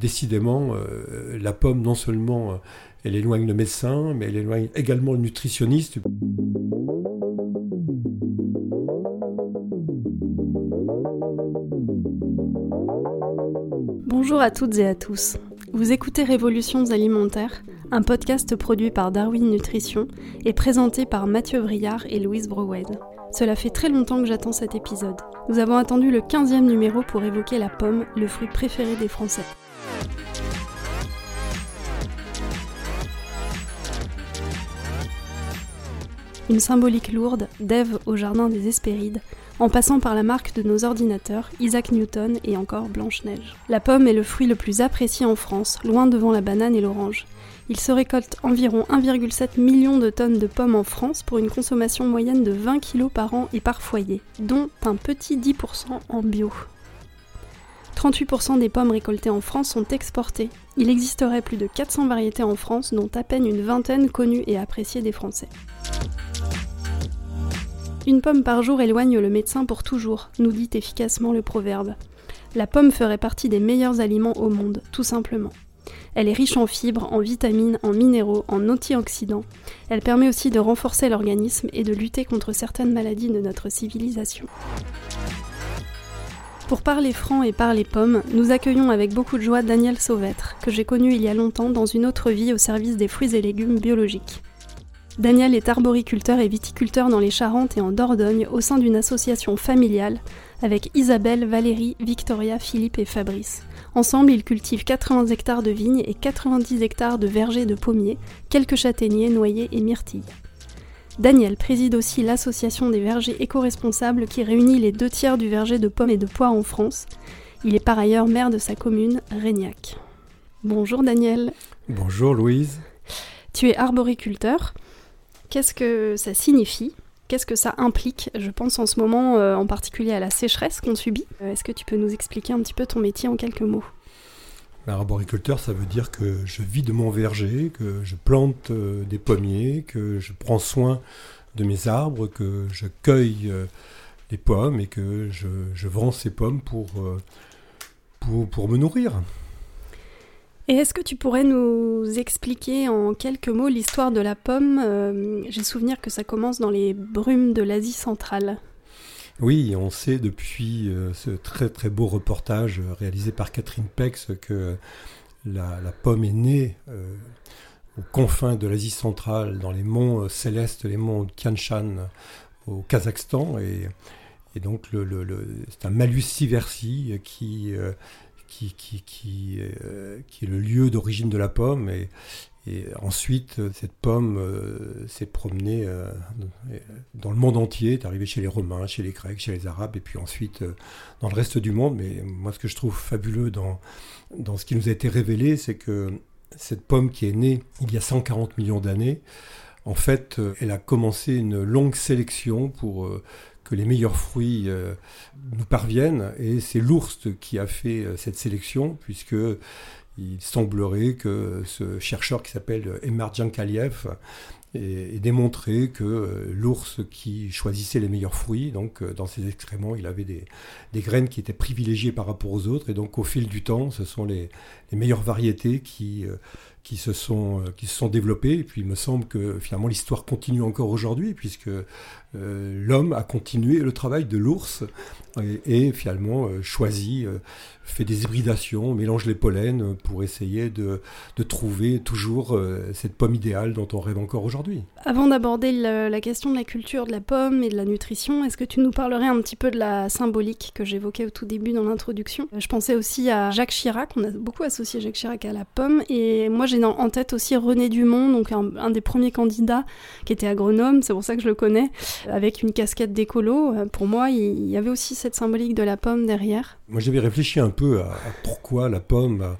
Décidément, la pomme, non seulement elle éloigne le médecin, mais elle éloigne également le nutritionniste. Bonjour à toutes et à tous. Vous écoutez Révolutions alimentaires, un podcast produit par Darwin Nutrition et présenté par Mathieu Briard et Louise Brouwen. Cela fait très longtemps que j'attends cet épisode. Nous avons attendu le 15e numéro pour évoquer la pomme, le fruit préféré des Français. Une symbolique lourde, d'Ève au jardin des Hespérides, en passant par la marque de nos ordinateurs, Isaac Newton et encore Blanche-Neige. La pomme est le fruit le plus apprécié en France, loin devant la banane et l'orange. Il se récolte environ 1,7 million de tonnes de pommes en France pour une consommation moyenne de 20 kg par an et par foyer, dont un petit 10% en bio. 38% des pommes récoltées en France sont exportées. Il existerait plus de 400 variétés en France, dont à peine une vingtaine connues et appréciées des Français. Une pomme par jour éloigne le médecin pour toujours, nous dit efficacement le proverbe. La pomme ferait partie des meilleurs aliments au monde, tout simplement. Elle est riche en fibres, en vitamines, en minéraux, en antioxydants. Elle permet aussi de renforcer l'organisme et de lutter contre certaines maladies de notre civilisation. Pour parler franc et parler pomme, nous accueillons avec beaucoup de joie Daniel Sauvêtre, que j'ai connu il y a longtemps dans une autre vie au service des fruits et légumes biologiques. Daniel est arboriculteur et viticulteur dans les Charentes et en Dordogne au sein d'une association familiale avec Isabelle, Valérie, Victoria, Philippe et Fabrice. Ensemble, ils cultivent 80 hectares de vignes et 90 hectares de vergers de pommiers, quelques châtaigniers, noyers et myrtilles. Daniel préside aussi l'association des vergers éco-responsables qui réunit les deux tiers du verger de pommes et de pois en France. Il est par ailleurs maire de sa commune, Régnac. Bonjour Daniel. Bonjour Louise. Tu es arboriculteur. Qu'est-ce que ça signifie? Qu'est-ce que ça implique? Je pense en ce moment euh, en particulier à la sécheresse qu'on subit. Euh, est-ce que tu peux nous expliquer un petit peu ton métier en quelques mots? Arboriculteur, ça veut dire que je vis de mon verger, que je plante euh, des pommiers, que je prends soin de mes arbres, que je cueille les pommes et que je, vends ces pommes pour, pour, pour me nourrir. Et est-ce que tu pourrais nous expliquer en quelques mots l'histoire de la pomme? Euh, J'ai souvenir que ça commence dans les brumes de l'Asie centrale. Oui, on sait depuis euh, ce très très beau reportage réalisé par Catherine Pex que la, pomme est née euh, aux confins de l'Asie centrale, dans les monts célestes, les monts Tian Shan au Kazakhstan. Et, donc c'est un malus siversi qui euh, est le lieu d'origine de la pomme. Et ensuite, cette pomme euh, s'est promenée euh, dans le monde entier, est arrivée chez les Romains, chez les Grecs, chez les Arabes, et puis ensuite dans le reste du monde. Mais moi, ce que je trouve fabuleux dans, dans ce qui nous a été révélé, c'est que cette pomme qui est née il y a 140 millions d'années, en fait, elle a commencé une longue sélection pour que les meilleurs fruits euh, nous parviennent. Et c'est l'ours qui a fait euh, cette sélection, puisque il semblerait que ce chercheur qui s'appelle Emar Djankaliev ait démontré que euh, l'ours qui choisissait les meilleurs fruits, donc dans ses excréments, il avait des, graines qui étaient privilégiées par rapport aux autres, et donc au fil du temps, ce sont les, meilleures variétés qui, qui, se sont, qui se sont développées. Et puis il me semble que finalement l'histoire continue encore aujourd'hui, puisque euh, l'homme a continué le travail de l'ours et, finalement euh, choisi, euh, fait des hybridations, mélange les pollens pour essayer de, trouver toujours cette pomme idéale dont on rêve encore aujourd'hui. Avant d'aborder la, question de la culture de la pomme et de la nutrition, est-ce que tu nous parlerais un petit peu de la symbolique que j'évoquais au tout début dans l'introduction? Je pensais aussi à Jacques Chirac, on a beaucoup associé Jacques Chirac à la pomme, et moi j'ai en tête aussi René Dumont, donc un des premiers candidats qui était agronome, c'est pour ça que je le connais avec une casquette d'écolo. Euh, pour moi, il y avait aussi cette symbolique de la pomme derrière. Moi, j'avais réfléchi un peu à, pourquoi la pomme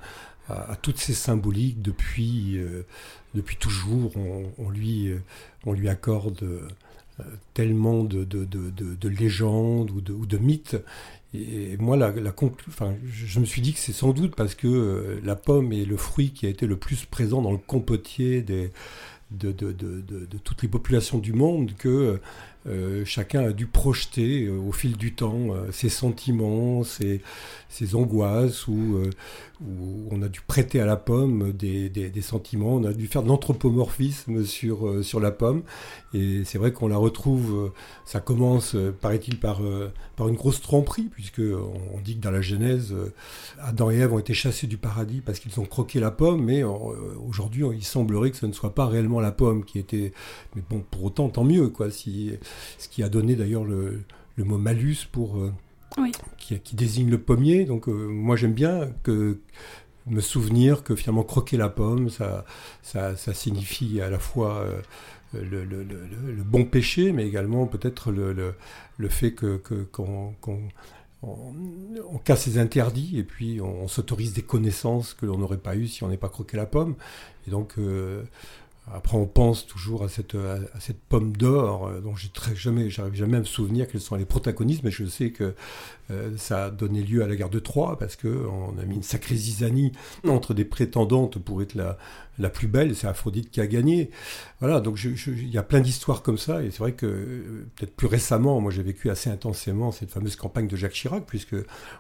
a, toutes ces symboliques depuis, euh, depuis toujours. On, lui, euh, on lui accorde tellement de, de, de, de, légendes ou de, ou de mythes. Et moi, la, la enfin, je me suis dit que c'est sans doute parce que la pomme est le fruit qui a été le plus présent dans le compotier des, de, toutes les populations du monde que euh, chacun a dû projeter euh, au fil du temps euh, ses sentiments, ses, ses angoisses, ou, on a dû prêter à la pomme des, des, sentiments, on a dû faire de l'anthropomorphisme sur, sur la pomme. Et c'est vrai qu'on la retrouve, ça commence, paraît-il, par, par une grosse tromperie, puisque on, dit que dans la Genèse, Adam et Ève ont été chassés du paradis parce qu'ils ont croqué la pomme, mais aujourd'hui, il semblerait que ce ne soit pas réellement la pomme qui était... Mais bon, pour autant, tant mieux, quoi. Si, ce qui a donné d'ailleurs le, mot malus pour euh, qui, désigne le pommier. Donc euh, moi j'aime bien que me souvenir que finalement croquer la pomme, ça, ça, signifie à la fois euh, le, bon péché, mais également peut-être le, fait que, qu'on, on, casse les interdits et puis on, s'autorise des connaissances que l'on n'aurait pas eues si on n'est pas croqué la pomme. Et donc, après, on pense toujours à cette, pomme d'or euh, dont j'ai jamais, j'arrive jamais à me souvenir quels sont les protagonistes, mais je sais que euh, ça a donné lieu à la guerre de Troie parce que on a mis une sacrée zizanie entre des prétendantes pour être la, la plus belle, c'est Aphrodite qui a gagné. Voilà, donc il y a plein d'histoires comme ça, et c'est vrai que euh, peut-être plus récemment, moi j'ai vécu assez intensément cette fameuse campagne de Jacques Chirac, puisque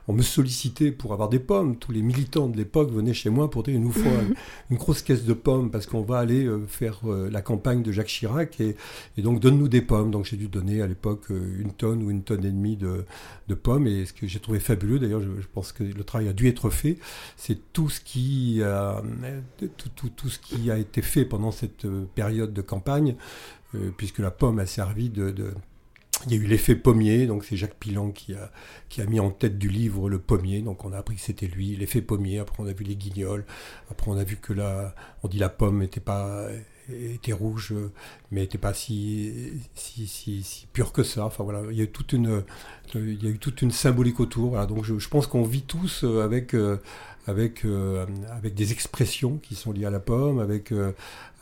on me sollicitait pour avoir des pommes. Tous les militants de l'époque venaient chez moi pour dire nous faut une grosse caisse de pommes parce qu'on va aller euh, faire euh, la campagne de Jacques Chirac, et, donc donne-nous des pommes. Donc j'ai dû donner à l'époque une tonne ou une tonne et demie de, pommes, et ce que j'ai trouvé fabuleux, d'ailleurs je, pense que le travail a dû être fait, c'est tout ce qui a... tout, tout ce qui a été fait pendant cette euh, période de campagne, euh, puisque la pomme a servi de, il y a eu l'effet pommier, donc c'est Jacques Pilan qui a, qui a mis en tête du livre le pommier, donc on a appris que c'était lui, l'effet pommier, après on a vu les guignols, après on a vu que là, on dit la pomme n'était pas était rouge, mais n'était pas si, si, si, pure que ça. Enfin voilà, il y a eu toute une, il y a eu toute une symbolique autour. Donc je, je pense qu'on vit tous avec, avec, euh, avec des expressions qui sont liées à la pomme, avec, euh,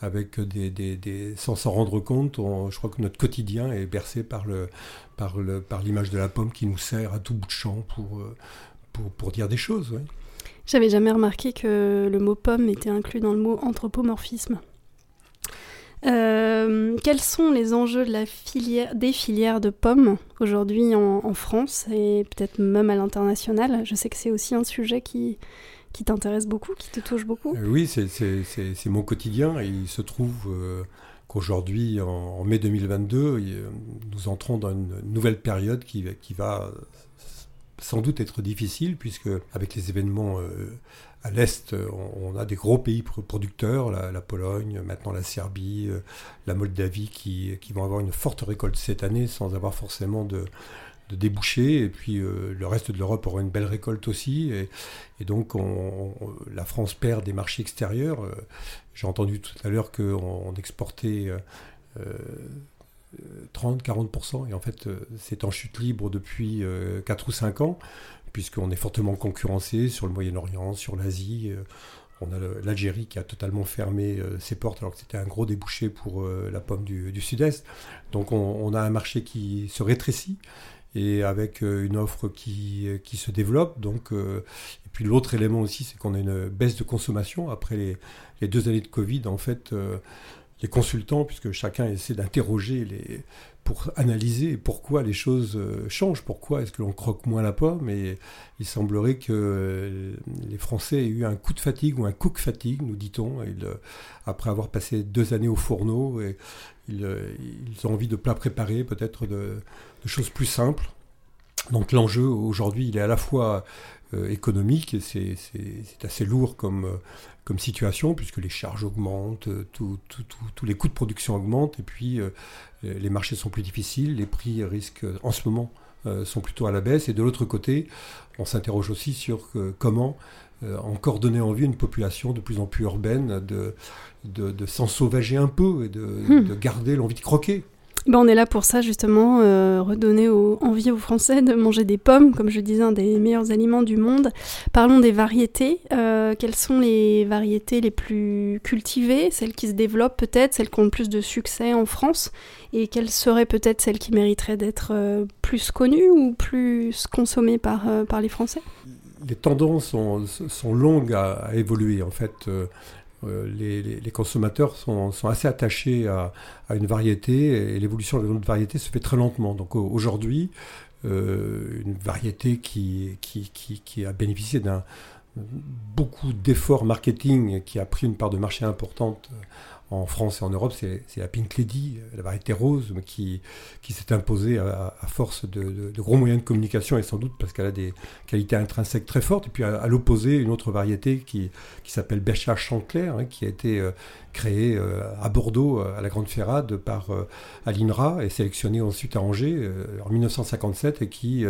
avec sans s'en rendre compte. je crois que notre quotidien est bercé par, le, par, le, par l'image de la pomme qui nous sert à tout bout de champ pour, euh, pour, pour dire des choses. Ouais. J'avais jamais remarqué que le mot pomme était inclus dans le mot anthropomorphisme. quels sont les enjeux de la filière, des filières de pommes aujourd'hui en, France et peut-être même à l'international? Je sais que c'est aussi un sujet qui, qui t'intéresse beaucoup, qui te touche beaucoup euh, Oui, c'est mon quotidien. Il se trouve euh, qu'aujourd'hui, en, mai 2022, euh, nous entrons dans une nouvelle période qui, qui va sans doute être difficile, puisque avec les événements à l'Est, on, a des gros pays producteurs, la, Pologne, maintenant la Serbie, la Moldavie, qui, vont avoir une forte récolte cette année sans avoir forcément de, de déboucher et puis euh, le reste de l'Europe aura une belle récolte aussi. Et, donc la France perd des marchés extérieurs. Euh, j'ai entendu tout à l'heure qu'on exportait 30-40%, euh, et en fait c'est en chute libre depuis 4 ou 5 ans, puisqu'on est fortement concurrencé sur le Moyen-Orient, sur l'Asie. On a l'Algérie qui a totalement fermé ses portes alors que c'était un gros débouché pour la pomme du, sud-est. Donc on, a un marché qui se rétrécit et avec euh, une offre qui, qui se développe. Donc, euh, et puis l'autre élément aussi, c'est qu'on a une baisse de consommation après les, les deux années de Covid. En fait, euh, les consultants, puisque chacun essaie d'interroger les, pour analyser pourquoi les choses changent, pourquoi est-ce que l'on croque moins la pomme. Et il semblerait que les Français aient eu un coup de fatigue ou un coup de fatigue, nous dit-on, après avoir passé deux années au fourneau. Et ils, ils ont envie de plats préparés, peut-être de, de choses plus simples. Donc l'enjeu aujourd'hui, il est à la fois euh, économique, c'est assez lourd comme, euh, comme situation, puisque les charges augmentent, euh, tous les coûts de production augmentent, et puis les marchés sont plus difficiles, les prix risquent en ce moment sont plutôt à la baisse, et de l'autre côté, on s'interroge aussi sur comment encore donner envie à une population de plus en plus urbaine de, de, de s'en sauvager un peu et de, hmm. de garder l'envie de croquer. Ben, on est là pour ça justement, euh, redonner envie aux Français de manger des pommes, comme je disais, un des meilleurs aliments du monde. Parlons des variétés. Euh, quelles sont les variétés les plus cultivées, celles qui se développent peut-être, celles qui ont le plus de succès en France Et quelles seraient peut-être celles qui mériteraient d'être euh, plus connues ou plus consommées par, les Français? Les tendances sont, sont longues à, évoluer. En fait, les, consommateurs sont, assez attachés à, une variété et l'évolution de notre variété se fait très lentement. Donc aujourd'hui, une variété qui, qui, qui a bénéficié d'un beaucoup d'efforts marketing qui a pris une part de marché importante en France et en Europe, c'est la Pink Lady, la variété rose, qui, qui s'est imposée à, force de, gros moyens de communication et sans doute parce qu'elle a des qualités intrinsèques très fortes. Et puis à, l'opposé, une autre variété qui, qui s'appelle Béchage Chantecler, hein, qui a été euh, créée euh, à Bordeaux, à la Grande Ferrade, par euh, l'INRA et sélectionnée ensuite à Angers en 1957 et qui,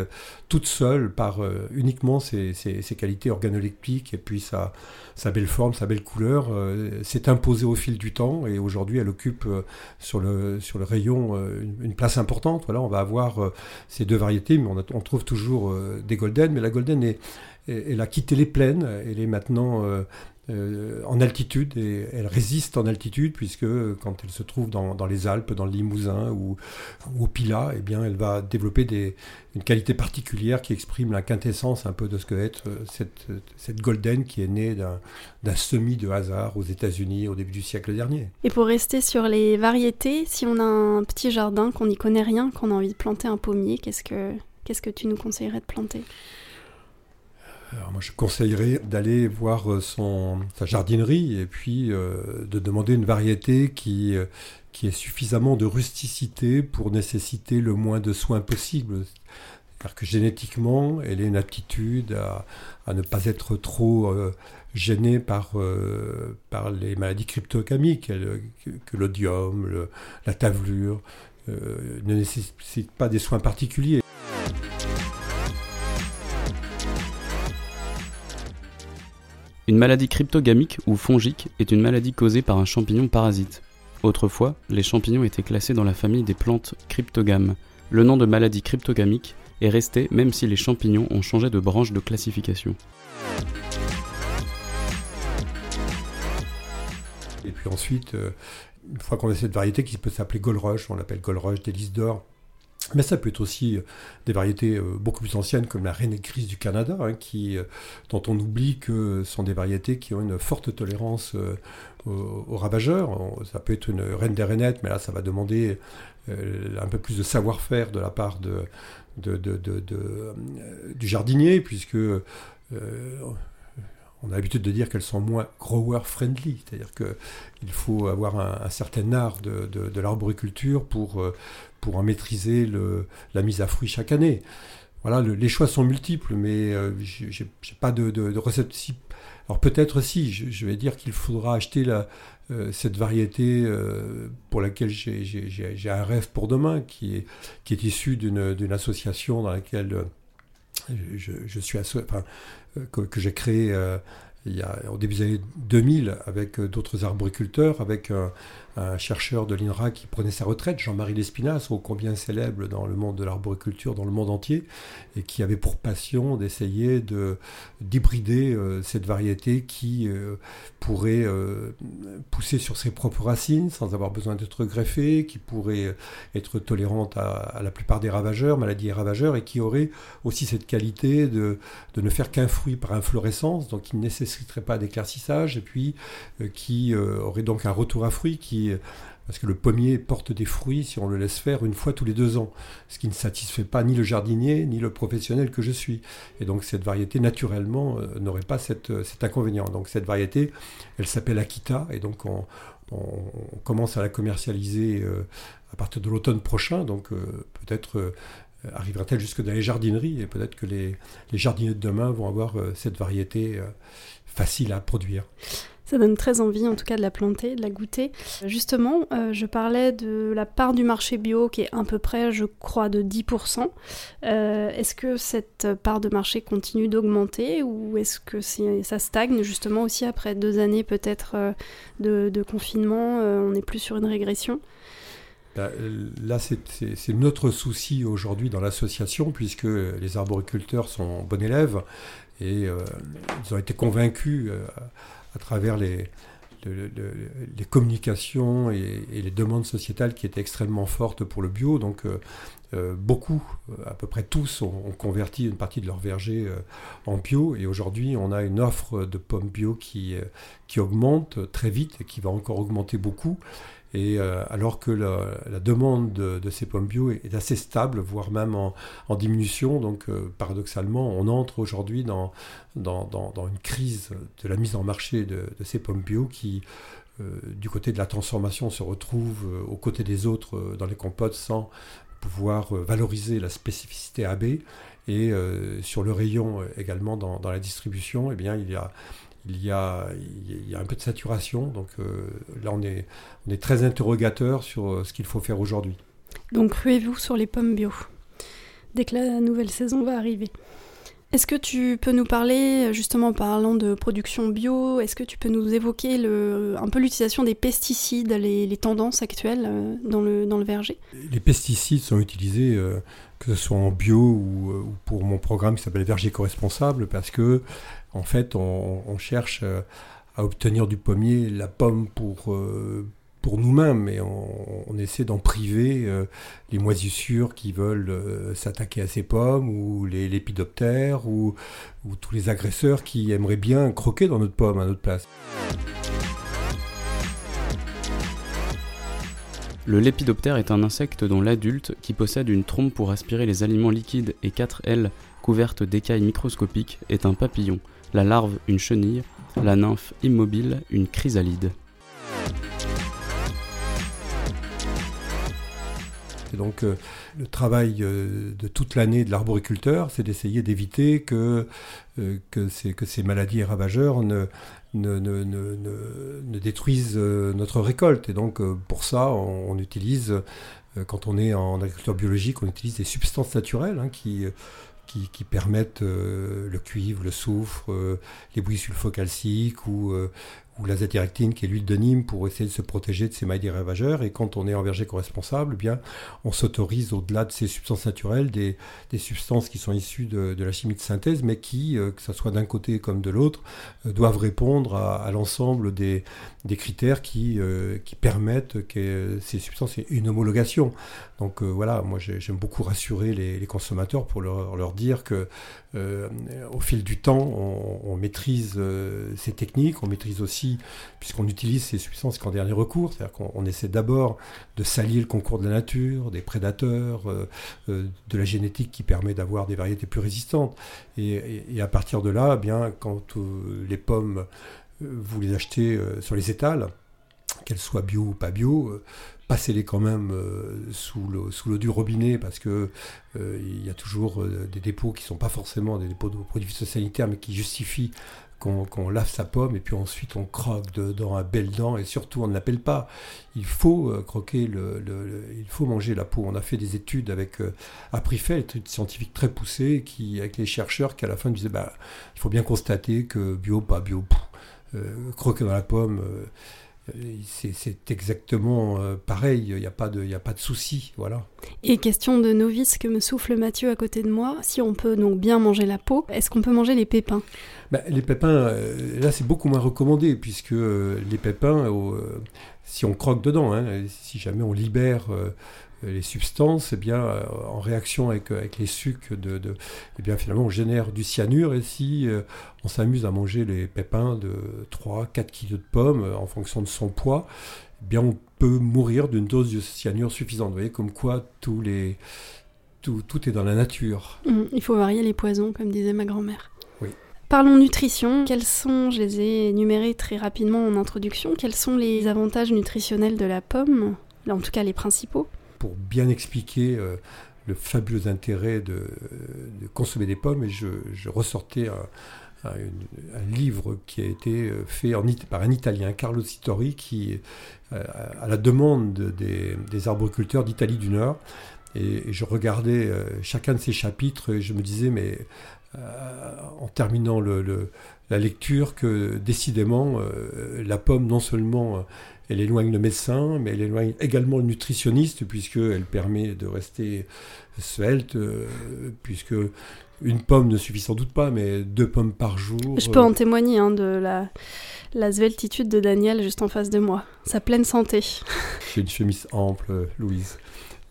toute seule, par uniquement ses, ses, qualités organoleptiques et puis sa, sa belle forme, sa belle couleur, s'est imposée au fil du temps et aujourd'hui elle occupe euh, sur, le, rayon euh, une, place importante. On va avoir euh, ces deux variétés, mais on, trouve toujours des golden, mais la golden elle a quitté les plaines, elle est maintenant euh, en altitude et elle résiste en altitude puisque quand elle se trouve dans, les Alpes, dans le Limousin ou, au Pilat, eh bien elle va développer des, une qualité particulière qui exprime la quintessence un peu de ce que est euh, cette, cette golden qui est née d'un semi de hasard aux États-Unis au début du siècle dernier. Et pour rester sur les variétés, si on a un petit jardin, qu'on n'y connaît rien, qu'on a envie de planter un pommier, qu'est-ce que, qu'est-ce que tu nous conseillerais de planter? Moi, je conseillerais d'aller voir euh, son, sa jardinerie et puis euh, de demander une variété qui, euh, qui ait suffisamment de rusticité pour nécessiter le moins de soins possible. Car que génétiquement, elle ait une aptitude à, à ne pas être trop gênée par, par les maladies cryptogamiques, que, que l'odium, la tavelure, ne nécessite pas des soins particuliers. Une maladie cryptogamique ou fongique est une maladie causée par un champignon parasite. Autrefois, les champignons étaient classés dans la famille des plantes cryptogames. Le nom de maladie cryptogamique est resté même si les champignons ont changé de branche de classification. Et puis ensuite, euh, une fois qu'on a cette variété qui peut s'appeler Golrush, on l'appelle Golrush, délice d'or, mais ça peut être aussi euh, des variétés euh, beaucoup plus anciennes comme la reine grise du Canada, hein, qui, euh, dont on oublie que ce sont des variétés qui ont une forte tolérance aux, ravageurs. Ça peut être une reine des rainettes, mais là ça va demander un peu plus de savoir-faire de la part de, du jardinier, puisque on a l'habitude de dire qu'elles sont moins grower friendly, c'est-à-dire qu'il faut avoir un, certain art de, de l'arboriculture pour, euh, pour en maîtriser la mise à fruit chaque année. Voilà, les choix sont multiples, mais euh, je j'ai pas de, recette. alors peut-être si, je, vais dire qu'il faudra acheter euh, cette variété pour laquelle j'ai un rêve pour demain, qui est, qui est issu d'une association dans laquelle je, suis enfin, que, que j'ai créé il y a, au début des années 2000 avec d'autres arboriculteurs, avec un, un chercheur de l'INRA qui prenait sa retraite, Jean-Marie Lespinasse, ô combien célèbre dans le monde de l'arboriculture, dans le monde entier, et qui avait pour passion d'essayer de, d'hybrider euh, cette variété qui euh, pourrait euh, pousser sur ses propres racines sans avoir besoin d'être greffée, qui pourrait être tolérante à, la plupart des ravageurs, maladies et ravageurs, et qui aurait aussi cette qualité de, de ne faire qu'un fruit par inflorescence, donc qui ne nécessiterait pas d'éclaircissage, et puis qui aurait donc un retour à fruit qui parce que le pommier porte des fruits si on le laisse faire une fois tous les deux ans, ce qui ne satisfait pas ni le jardinier ni le professionnel que je suis. Et donc cette variété, naturellement, euh, n'aurait pas euh, cet inconvénient. Donc cette variété, elle s'appelle Akita, et donc on, commence à la commercialiser euh, à partir de l'automne prochain, donc peut-être arrivera-t-elle jusque dans les jardineries, et peut-être que les, les, jardiniers de demain vont avoir cette variété facile à produire. Ça donne très envie en tout cas de la planter, de la goûter. Justement, euh, je parlais de la part du marché bio qui est à peu près, je crois, de 10%. Euh, est-ce que cette part de marché continue d'augmenter ou est-ce que ça stagne justement aussi après deux années peut-être euh, de, confinement On n'est plus sur une régression? Bah, Là, c'est notre souci aujourd'hui dans l'association, puisque les arboriculteurs sont bons élèves et ils ont été convaincus à travers les, les communications et, les demandes sociétales qui étaient extrêmement fortes pour le bio. Donc euh, beaucoup, à peu près tous, ont, converti une partie de leur verger en bio. Et aujourd'hui, on a une offre de pommes bio qui, qui augmente très vite et qui va encore augmenter beaucoup. Euh, alors que la, demande de, ces pommes bio est, assez stable, voire même en, diminution, donc euh, paradoxalement, on entre aujourd'hui dans, dans, une crise de la mise en marché de, ces pommes bio qui, euh, du côté de la transformation, se retrouve aux côtés des autres dans les compotes sans pouvoir valoriser la spécificité AB. Et sur le rayon également dans, la distribution, eh bien, il y a il y, a, un peu de saturation. Donc euh, là, on est, on est très interrogateur sur euh, ce qu'il faut faire aujourd'hui. Donc ruez-vous sur les pommes bio dès que la nouvelle saison va arriver. Est-ce que tu peux nous parler, justement en parlant de production bio, est-ce que tu peux nous évoquer un peu l'utilisation des pesticides, les, tendances actuelles euh, dans le, dans le verger? Les pesticides sont utilisés, que ce soit en bio ou, ou pour mon programme qui s'appelle Verger co-responsable, parce que en fait, on, cherche euh, à obtenir du pommier la pomme pour, euh, pour nous-mêmes, mais on, essaie d'en priver euh, les moisissures qui veulent s'attaquer à ces pommes, ou les lépidoptères, ou, ou, tous les agresseurs qui aimeraient bien croquer dans notre pomme à notre place. Le lépidoptère est un insecte dont l'adulte, qui possède une trompe pour aspirer les aliments liquides et quatre ailes couvertes d'écailles microscopiques, est un papillon la larve une chenille, la nymphe immobile une chrysalide. Donc euh, le travail euh, de toute l'année de l'arboriculteur, c'est d'essayer d'éviter que, euh, que, ces, maladies ravageurs ne, détruisent notre récolte. Et donc pour ça, on, utilise, quand on est en agriculture biologique, on utilise des substances naturelles hein, qui qui, permettent le cuivre, le soufre, les bouillies sulfocalciques ou, ou l'azathirectine qui est l'huile de Nîmes pour essayer de se protéger de ces maladies ravageurs. Et quand on est en verger co-responsable, eh bien, on s'autorise au-delà de ces substances naturelles des, des substances qui sont issues de, de, la chimie de synthèse, mais qui, euh, que ce soit d'un côté comme de l'autre, euh, doivent répondre à, à l'ensemble des, des, critères qui, euh, qui permettent que ces substances aient une homologation. Donc voilà, moi j'aime beaucoup rassurer les, consommateurs pour leur, leur dire que au fil du temps, on, maîtrise ces techniques, on maîtrise aussi puisqu'on utilise ces substances qu'en dernier recours, c'est-à-dire qu'on essaie d'abord de s'allier le concours de la nature, des prédateurs, euh, euh, de la génétique qui permet d'avoir des variétés plus résistantes. Et, à partir de là, eh bien, quand euh, les pommes, vous les achetez sur les étals, qu'elles soient bio ou pas bio, passez-les quand même sous l'eau sous du robinet parce que il y a toujours des dépôts qui ne sont pas forcément des dépôts de produits sanitaires mais qui justifient qu'on lave sa pomme et puis ensuite on croque dedans un bel dent et surtout on ne l'appelle pas. Il faut euh, croquer, le, il faut manger la peau. On a fait des études avec euh, fait, études scientifiques très poussées, qui, avec les chercheurs qui à la fin disaient bah, il faut bien constater que bio, pas bio, euh, croquer dans la pomme. Euh, c'est exactement euh, pareil, il n'y a pas de, y a pas de souci, voilà. Et question de novice que me souffle Mathieu à côté de moi, si on peut donc bien manger la peau, est-ce qu'on peut manger les pépins? Ben, Les pépins, euh, là c'est beaucoup moins recommandé, puisque euh, les pépins, si on croque dedans, hein, si jamais on libère euh, les substances, eh bien, euh, en réaction avec, euh, avec les sucs, de, de, eh bien, finalement, on génère du cyanure. Et si on s'amuse à manger les pépins de 3-4 kg de pommes en fonction de son poids, eh bien, on peut mourir d'une dose de cyanure suffisante. Vous voyez, comme quoi tous les, tout, tout est dans la nature. Mmh, il faut varier les poisons, comme disait ma grand-mère. Oui. Parlons nutrition. Quels sont, je les ai énumérés très rapidement en introduction, quels sont les avantages nutritionnels de la pomme? En tout cas, les principaux pour bien expliquer euh, le fabuleux intérêt de, consommer des pommes. Et je, ressortais un, livre qui a été euh, fait par un Italien, Carlo Sittori, qui, euh, à la demande des, arboriculteurs d'Italie du Nord, et, je regardais chacun de ces chapitres et je me disais, mais en terminant la lecture, que décidément, la pomme, non seulement elle éloigne le médecin, mais elle éloigne également le nutritionniste, puisqu'elle permet de rester svelte, euh, puisque une pomme ne suffit sans doute pas, mais deux pommes par jour. Je peux en témoigner hein, de la, la sveltitude de Daniel juste en face de moi. Sa pleine santé. J'ai une chemise ample, Louise.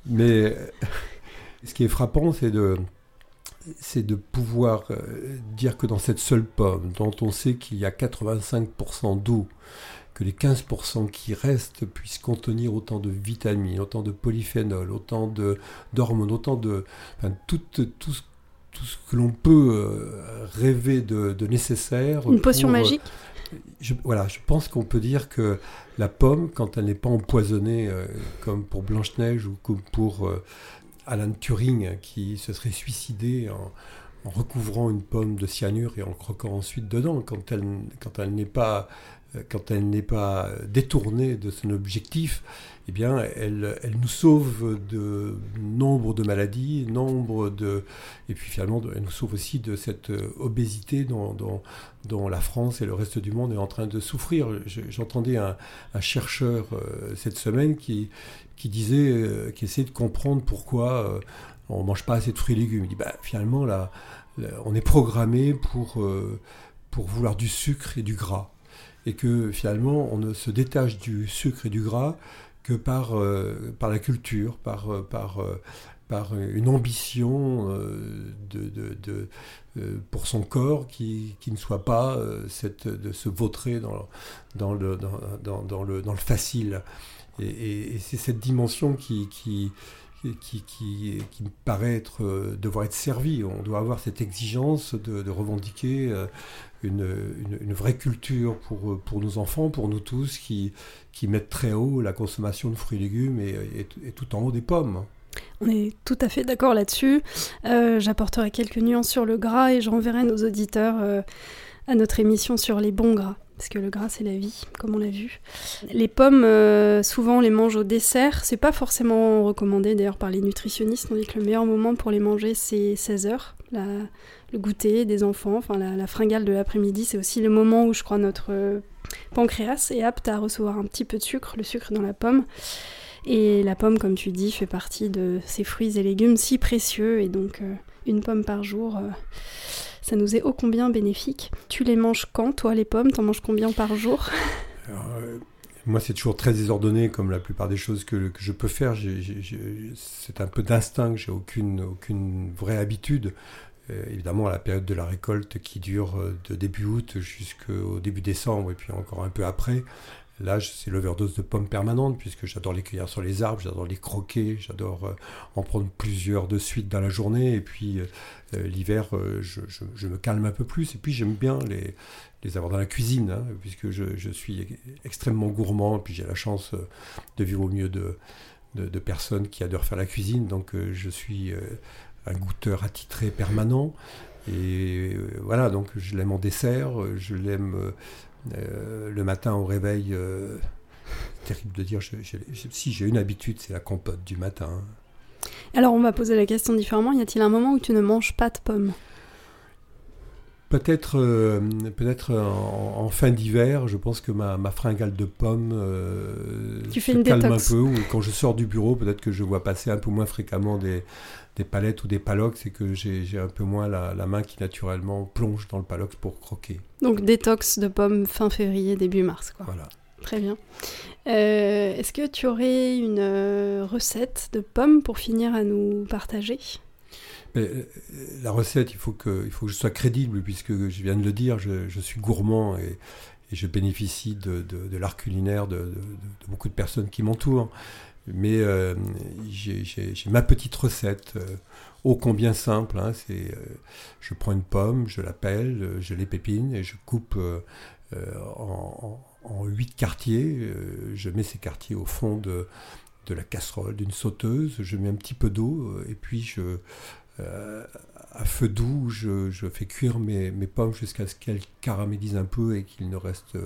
Mais ce qui est frappant, c'est de, c'est de pouvoir euh, dire que dans cette seule pomme, dont on sait qu'il y a 85% d'eau, que les 15% qui restent puissent contenir autant de vitamines, autant de polyphénol, autant de, d'hormones, autant de... Enfin, tout, tout, tout, ce que l'on peut euh, rêver de, de nécessaire. Une potion pour, euh, magique? je, voilà, je pense qu'on peut dire que la pomme, quand elle n'est pas empoisonnée euh, comme pour Blanche-Neige ou comme pour euh, Alan Turing qui se serait suicidé en, en, recouvrant une pomme de cyanure et en croquant ensuite dedans, quand elle, quand elle n'est pas quand elle n'est pas détournée de son objectif, eh bien, elle, elle, nous sauve de nombre de maladies, nombre de, et puis finalement, elle nous sauve aussi de cette euh, obésité dont, dont, dont la France et le reste du monde est en train de souffrir. J'entendais un, un, chercheur euh, cette semaine qui, qui disait, euh, qui essayait de comprendre pourquoi euh, on mange pas assez de fruits et légumes. Il dit, bah, finalement, là, on est programmé pour, euh, pour vouloir du sucre et du gras. Et que finalement, on ne se détache du sucre et du gras que par, euh, par la culture, par, euh, par, euh, par une ambition de, de, de, pour son corps qui, qui ne soit pas cette, de se vautrer dans, dans, le, dans, dans, dans, le, dans le facile. Et, et, c'est cette dimension qui, qui, qui, qui, me paraît être, euh, devoir être servi. On doit avoir cette exigence de, revendiquer euh, une, une, vraie culture pour, pour nos enfants, pour nous tous, qui, qui mettent très haut la consommation de fruits et légumes et, tout en haut des pommes. On est tout à fait d'accord là-dessus. Euh, J'apporterai quelques nuances sur le gras et je renverrai nos auditeurs euh, à notre émission sur les bons gras parce que le gras c'est la vie, comme on l'a vu. Les pommes, euh, souvent on les mange au dessert, c'est pas forcément recommandé d'ailleurs par les nutritionnistes, on dit que le meilleur moment pour les manger c'est 16 heures, la, le goûter des enfants, enfin la, fringale de l'après-midi, c'est aussi le moment où je crois notre euh, pancréas est apte à recevoir un petit peu de sucre, le sucre dans la pomme. Et la pomme, comme tu dis, fait partie de ces fruits et légumes si précieux, et donc euh, une pomme par jour ça nous est ô combien bénéfique. Tu les manges quand, toi, les pommes? T'en manges combien par jour? Euh, Moi, c'est toujours très désordonné, comme la plupart des choses que, je peux faire. C'est un peu d'instinct, j'ai aucune, aucune vraie habitude. Euh, évidemment, à la période de la récolte qui dure de début août jusqu'au début décembre, et puis encore un peu après, Là, c'est l'overdose de pommes permanente, puisque j'adore les cueillir sur les arbres, j'adore les croquer, j'adore euh, en prendre plusieurs de suite dans la journée. Et puis euh, l'hiver, euh, je, je, me calme un peu plus. Et puis j'aime bien les, les avoir dans la cuisine, hein, puisque je, suis extrêmement gourmand. Et puis j'ai la chance de vivre au milieu de, de, de, personnes qui adorent faire la cuisine. Donc je suis un goûteur attitré permanent. Et voilà, donc je l'aime en dessert, je l'aime euh, le matin au réveil, euh, terrible de dire, si j'ai une habitude, c'est la compote du matin. Alors on va poser la question différemment, y a-t-il un moment où tu ne manges pas de pommes? Peut-être euh, peut-être en, en, fin d'hiver, je pense que ma, ma fringale de pommes euh, tu se une calme détox. un peu. Ou quand je sors du bureau, peut-être que je vois passer un peu moins fréquemment des, des palettes ou des palox et que j'ai un peu moins la, la, main qui naturellement plonge dans le palox pour croquer. Donc détox de pommes fin février, début mars. Quoi. Voilà. Très bien. Euh, Est-ce que tu aurais une recette de pommes pour finir à nous partager? Mais la recette, il faut, que, il faut que je sois crédible, puisque je viens de le dire, je, suis gourmand et, je bénéficie de, de, l'art culinaire de, beaucoup de personnes qui m'entourent. Mais euh, j'ai ma petite recette, euh, ô combien simple. Hein, c'est, euh, je prends une pomme, je la pèle, je l'épépine et je coupe en, en, huit quartiers. je mets ces quartiers au fond de, de la casserole, d'une sauteuse. Je mets un petit peu d'eau et puis je euh, à feu doux, je, fais cuire mes, mes pommes jusqu'à ce qu'elles caramélisent un peu et qu'il ne reste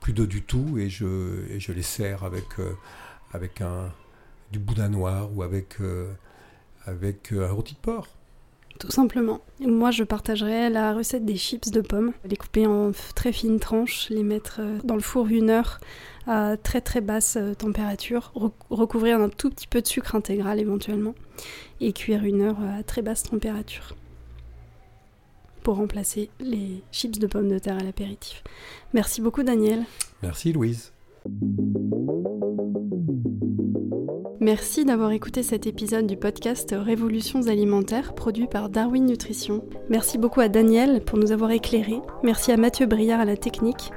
plus d'eau du tout, et je, les sers avec, euh, du boudin noir ou avec, euh, avec un rôti de porc. Tout simplement. Moi, je partagerai la recette des chips de pommes. Les couper en très fines tranches, les mettre dans le four une heure à très très basse température, recouvrir d'un tout petit peu de sucre intégral éventuellement, et cuire une heure à très basse température. pour remplacer les chips de pommes de terre à l'apéritif. Merci beaucoup Daniel. Merci Louise. Merci d'avoir écouté cet épisode du podcast Révolutions alimentaires produit par Darwin Nutrition. Merci beaucoup à Daniel pour nous avoir éclairés. Merci à Mathieu Briard à la technique.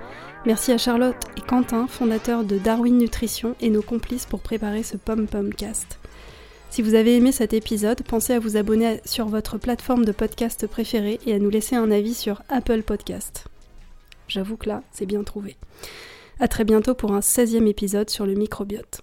Merci à Charlotte et Quentin, fondateurs de Darwin Nutrition et nos complices pour préparer ce Pom Pom Cast. Si vous avez aimé cet épisode, pensez à vous abonner sur votre plateforme de podcast préférée et à nous laisser un avis sur Apple Podcast. J'avoue que là, c'est bien trouvé. A très bientôt pour un 16e épisode sur le microbiote.